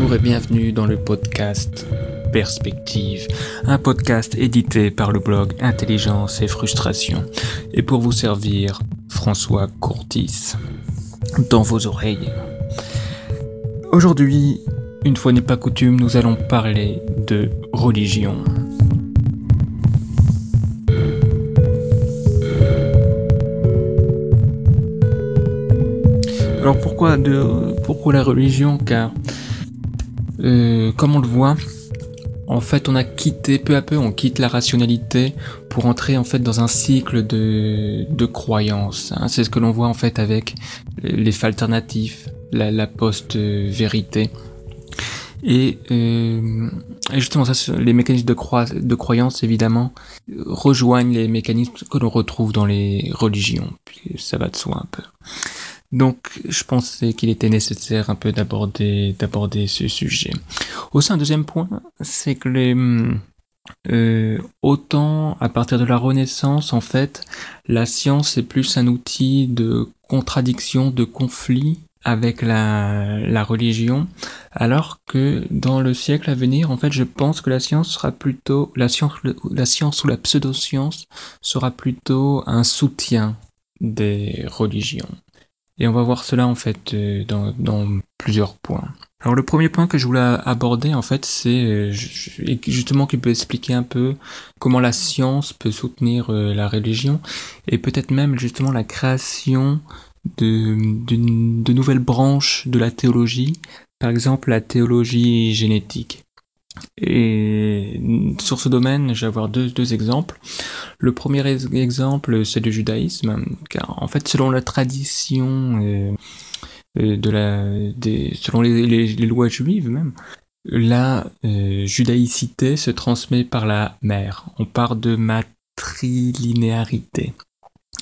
Bonjour et bienvenue dans le podcast Perspective, un podcast édité par le blog Intelligence et Frustration. Et pour vous servir, François Courtis, dans vos oreilles. Aujourd'hui, une fois n'est pas coutume, nous allons parler de religion. Alors pourquoi, pourquoi la religion? Car, euh, comme on le voit, en fait, on a quitté peu à peu, on quitte la rationalité pour entrer en fait dans un cycle de, de croyances. Hein. C'est ce que l'on voit en fait avec les faits alternatifs, la, la post-vérité. Et, euh, justement, ça, les mécanismes de, croyance, évidemment, rejoignent les mécanismes que l'on retrouve dans les religions. Ça va de soi un peu. Donc, je pensais qu'il était nécessaire un peu d'aborder, d'aborder ce sujet. Aussi, un deuxième point, c'est que les, euh, autant à partir de la Renaissance, en fait, la science est plus un outil de contradiction, de conflit avec la, religion, alors que dans le siècle à venir, en fait, je pense que la science sera plutôt, la science, la science ou la pseudo-science sera plutôt un soutien des religions. Et on va voir cela en fait euh, dans, plusieurs points. Alors le premier point que je voulais aborder en fait c'est euh, justement qui peut expliquer un peu comment la science peut soutenir euh, la religion et peut-être même justement la création de, de nouvelles branches de la théologie, par exemple la théologie génétique. Et sur ce domaine, je vais avoir deux, deux exemples. Le premier exemple, c'est le judaïsme, car en fait, selon la tradition euh, euh, de la, selon les, lois juives même, la euh, judaïcité se transmet par la mère. On parle de matrilinéarité.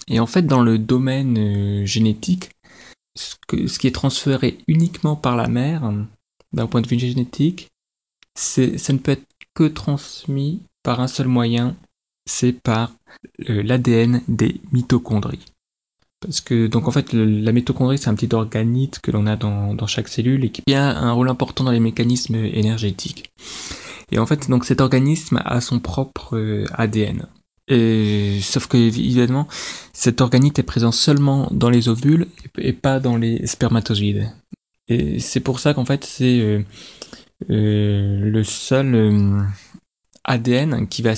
Et en fait, dans le domaine génétique, ce, que, ce qui est transféré uniquement par la mère, d'un point de vue génétique, ça ne peut être que transmis par un seul moyen, c'est par euh, l'ADN des mitochondries. Parce que donc en fait la mitochondrie c'est un petit organite que l'on a dans, dans, chaque cellule et qui a un rôle important dans les mécanismes énergétiques. Et en fait donc cet organisme a son propre euh, ADN. Sauf que évidemment cet organite est présent seulement dans les ovules et, pas dans les spermatozoïdes. Et c'est pour ça qu'en fait c'est euh, le seul euh, ADN qui va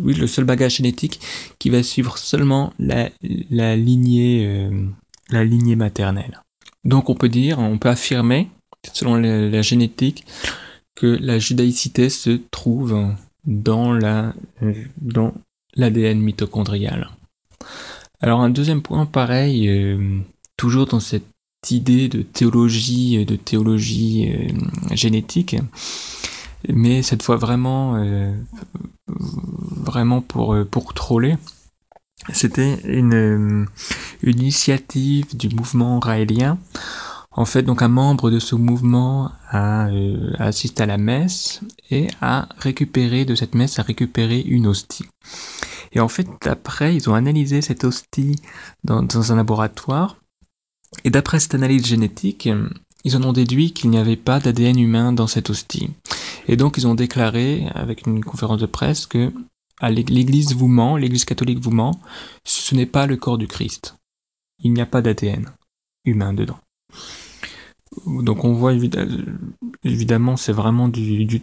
oui, le seul bagage génétique qui va suivre seulement la, la lignée euh, la lignée maternelle. Donc on peut dire, on peut affirmer selon la, génétique que la judaïcité se trouve dans la dans l'ADN mitochondrial. Alors un deuxième point pareil, euh, toujours dans cette idée de théologie, de théologie euh, génétique, mais cette fois vraiment, euh, vraiment pour, euh, pour troller. C'était une, une, initiative du mouvement raélien. En fait, donc un membre de ce mouvement a, euh, assisté à la messe et a récupéré de cette messe a récupéré une hostie. Et en fait, après, ils ont analysé cette hostie dans, dans un laboratoire et d'après cette analyse génétique, ils en ont déduit qu'il n'y avait pas d'ADN humain dans cette hostie. Et donc ils ont déclaré, avec une conférence de presse, que l'Église vous ment, l'Église catholique vous ment, ce n'est pas le corps du Christ. Il n'y a pas d'ADN humain dedans. Donc on voit évidemment, c'est vraiment du,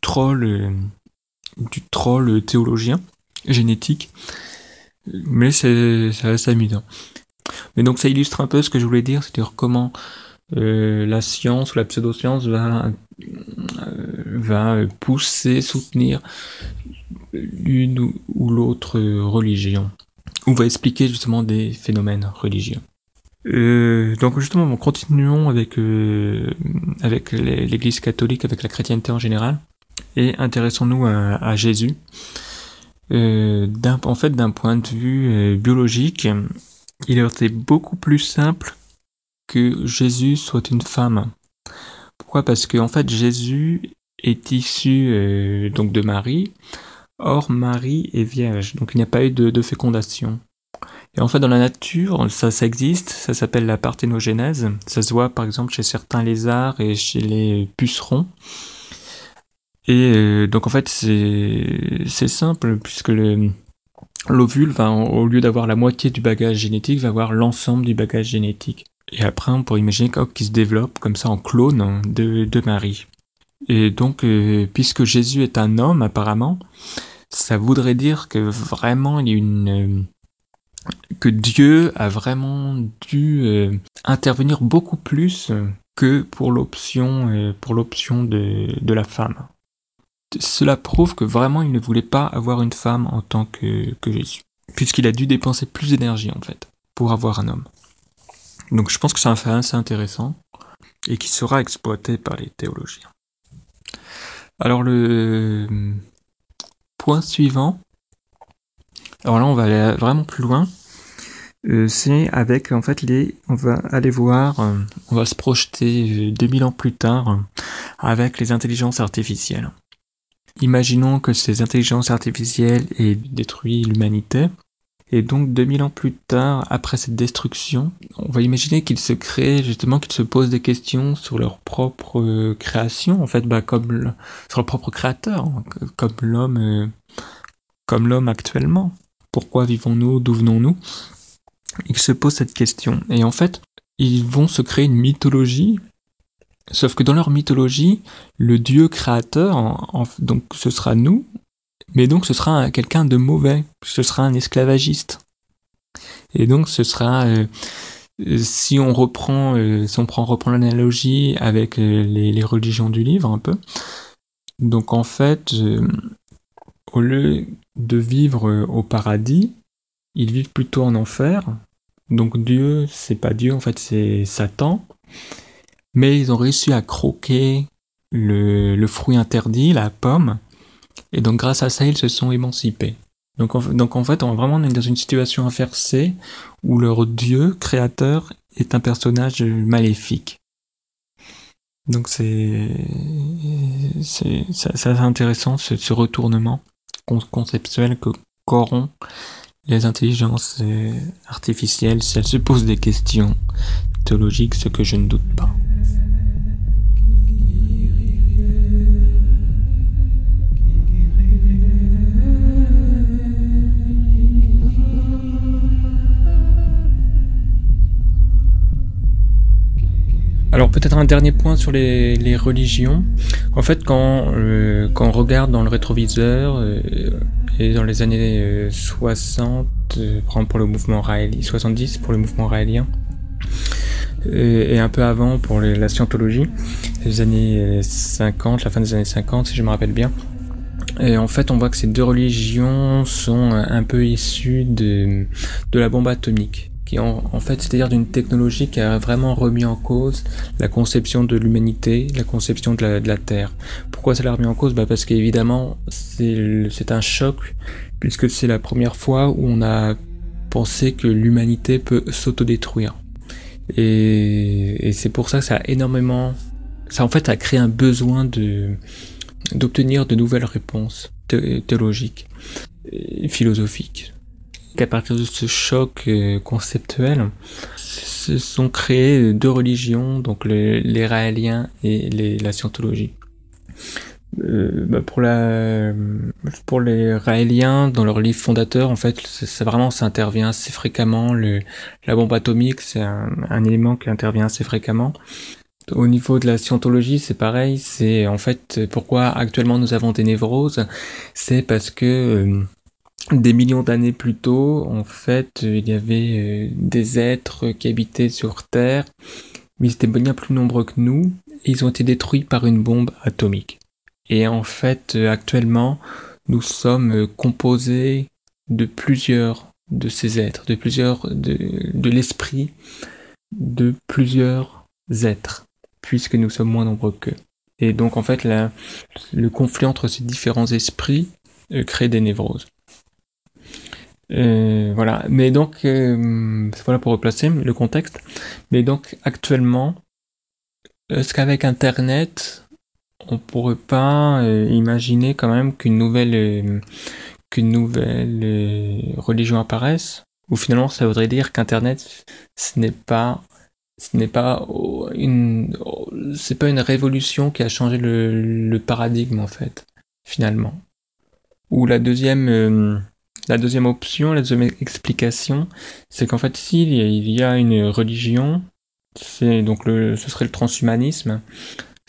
troll, du troll théologien, génétique, mais c'est assez amusant. Mais donc ça illustre un peu ce que je voulais dire, c'est-à-dire comment euh, la science ou la pseudo-science va, euh, va pousser, soutenir l'une ou, l'autre religion, ou va expliquer justement des phénomènes religieux. Euh, donc justement, continuons avec euh, avec l'Église catholique, avec la chrétienté en général, et intéressons-nous à, à, Jésus. Euh, en fait, d'un point de vue euh, biologique, il aurait été beaucoup plus simple que Jésus soit une femme. Pourquoi? Parce que en fait Jésus est issu euh, donc de Marie. Or Marie est vierge, donc il n'y a pas eu de, fécondation. Et en fait, dans la nature, ça, ça existe, ça s'appelle la parthénogénèse. Ça se voit par exemple chez certains lézards et chez les pucerons. Et euh, donc en fait, c'est simple, puisque l'ovule va, au lieu d'avoir la moitié du bagage génétique, va avoir l'ensemble du bagage génétique. Et après, on pourrait imaginer qu'il se développe comme ça en clone de, de Marie. Et donc, euh, puisque Jésus est un homme apparemment, ça voudrait dire que vraiment il y a une euh, que Dieu a vraiment dû euh, intervenir beaucoup plus que pour l'option de, de la femme. Cela prouve que vraiment il ne voulait pas avoir une femme en tant que, Jésus, puisqu'il a dû dépenser plus d'énergie en fait pour avoir un homme. Donc je pense que c'est un fait assez intéressant et qui sera exploité par les théologiens. Alors le point suivant, alors là on va aller vraiment plus loin, euh, c'est avec en fait les, on va aller voir, euh, on va se projeter 2000 ans plus tard avec les intelligences artificielles. Imaginons que ces intelligences artificielles aient détruit l'humanité. Et donc 2000 ans plus tard, après cette destruction, on va imaginer qu'ils se créent justement, qu'ils se posent des questions sur leur propre euh, création, en fait, bah, comme sur leur propre créateur, hein, comme l'homme, euh, comme l'homme actuellement. Pourquoi vivons-nous? D'où venons-nous? Ils se posent cette question. Et en fait, ils vont se créer une mythologie Sauf que dans leur mythologie, le dieu créateur, ce sera nous, mais donc ce sera quelqu'un de mauvais, ce sera un esclavagiste. Et donc ce sera, euh, si on reprend, euh, on l'analogie avec euh, les, les, religions du livre un peu, donc en fait, au lieu de vivre au paradis, ils vivent plutôt en enfer. Donc Dieu, c'est pas Dieu, en fait c'est Satan mais ils ont réussi à croquer le, fruit interdit, la pomme, et donc grâce à ça, ils se sont émancipés. Donc en, fait, on est vraiment dans une situation inversée où leur dieu créateur est un personnage maléfique. Donc c'est c'est intéressant ce, ce retournement conceptuel que qu'auront les intelligences euh, artificielles si elles se posent des questions théologiques, ce que je ne doute pas. Alors peut-être un dernier point sur les, religions. En fait, quand, euh, quand on regarde dans le rétroviseur euh, et dans les années 60, euh, par exemple pour le mouvement raélien, 70 pour le mouvement raélien, et, un peu avant pour la scientologie, les années 50, la fin des années 50 si je me rappelle bien. Et en fait, on voit que ces deux religions sont un peu issues de, de la bombe atomique qui en, fait, c'est-à-dire d'une technologie qui a vraiment remis en cause la conception de l'humanité, la conception de la, Terre. Pourquoi ça l'a remis en cause? Bah Parce qu'évidemment, c'est un choc, puisque c'est la première fois où on a pensé que l'humanité peut s'autodétruire. Et, c'est pour ça que ça a énormément... Ça en fait a créé un besoin d'obtenir de nouvelles réponses théologiques philosophiques qu'à partir de ce choc euh, conceptuel, se sont créées deux religions, donc les, raéliens et la scientologie. Euh, bah pour la pour les raéliens dans leur livre fondateur en fait ça vraiment ça intervient assez fréquemment. Le la bombe atomique c'est un, un, élément qui intervient assez fréquemment. Au niveau de la scientologie c'est pareil. C'est en fait pourquoi actuellement nous avons des névroses c'est parce que euh, des millions d'années plus tôt, en fait, il y avait euh, des êtres qui habitaient sur Terre, mais ils étaient bien plus nombreux que nous, et ils ont été détruits par une bombe atomique. Et en fait, euh, actuellement, nous sommes euh, composés de plusieurs de ces êtres, de plusieurs, de, l'esprit de plusieurs êtres, puisque nous sommes moins nombreux qu'eux. Et donc, en fait, le conflit entre ces différents esprits crée des névroses. Euh, voilà. Mais donc, euh, voilà pour replacer le contexte. Mais donc, actuellement, est-ce qu'avec Internet, on pourrait pas euh, imaginer quand même qu'une nouvelle, qu'une nouvelle religion apparaisse? Ou finalement, ça voudrait dire qu'Internet, ce n'est pas, ce n'est pas une, c'est pas une révolution qui a changé le, paradigme en fait, finalement. Ou la deuxième, euh, la deuxième option, la deuxième explication, c'est qu'en fait, s'il y a une religion, c'est donc ce serait le transhumanisme.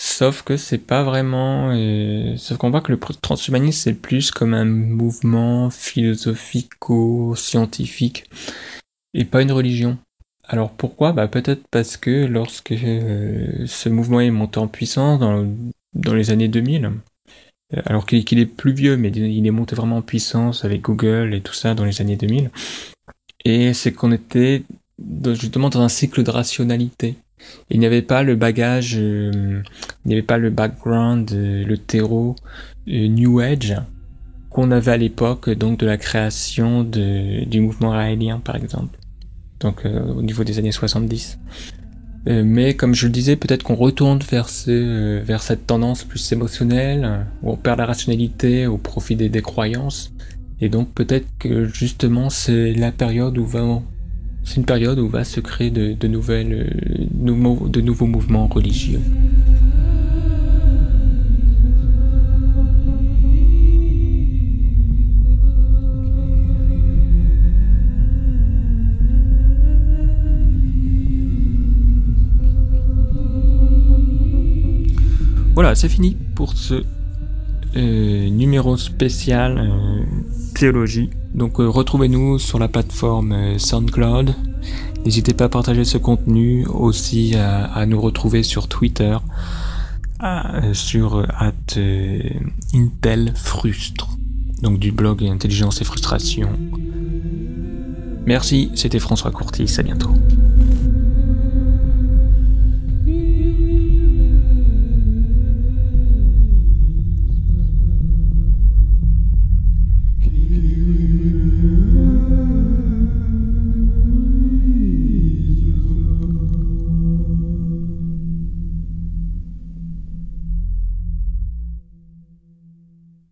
Sauf que c'est pas vraiment. Euh, sauf qu'on voit que le transhumanisme c'est plus comme un mouvement philosophico-scientifique et pas une religion. Alors pourquoi? Bah peut-être parce que lorsque euh, ce mouvement est monté en puissance dans, dans les années 2000, euh, alors qu'il est plus vieux, mais il est monté vraiment en puissance avec Google et tout ça dans les années 2000. Et c'est qu'on était justement dans un cycle de rationalité. Il n'y avait pas le bagage, euh, il n'y avait pas le background, euh, le terreau euh, New Age qu'on avait à l'époque donc de la création du mouvement raélien par exemple. Donc au niveau des années 70. Mais comme je le disais, peut-être qu'on retourne vers, ce, vers cette tendance plus émotionnelle, où on perd la rationalité au profit des, des croyances. Et donc peut-être que justement c'est la période où va c'est une période où va se créer de, nouvelles, euh, de nouveaux mouvements religieux. Voilà, c'est fini pour ce euh, numéro spécial euh, théologie. Donc euh, retrouvez-nous sur la plateforme SoundCloud. N'hésitez pas à partager ce contenu, aussi à, nous retrouver sur Twitter, sur at Intel Frustre, donc du blog Intelligence et Frustration. Merci, c'était François Courtis, à bientôt.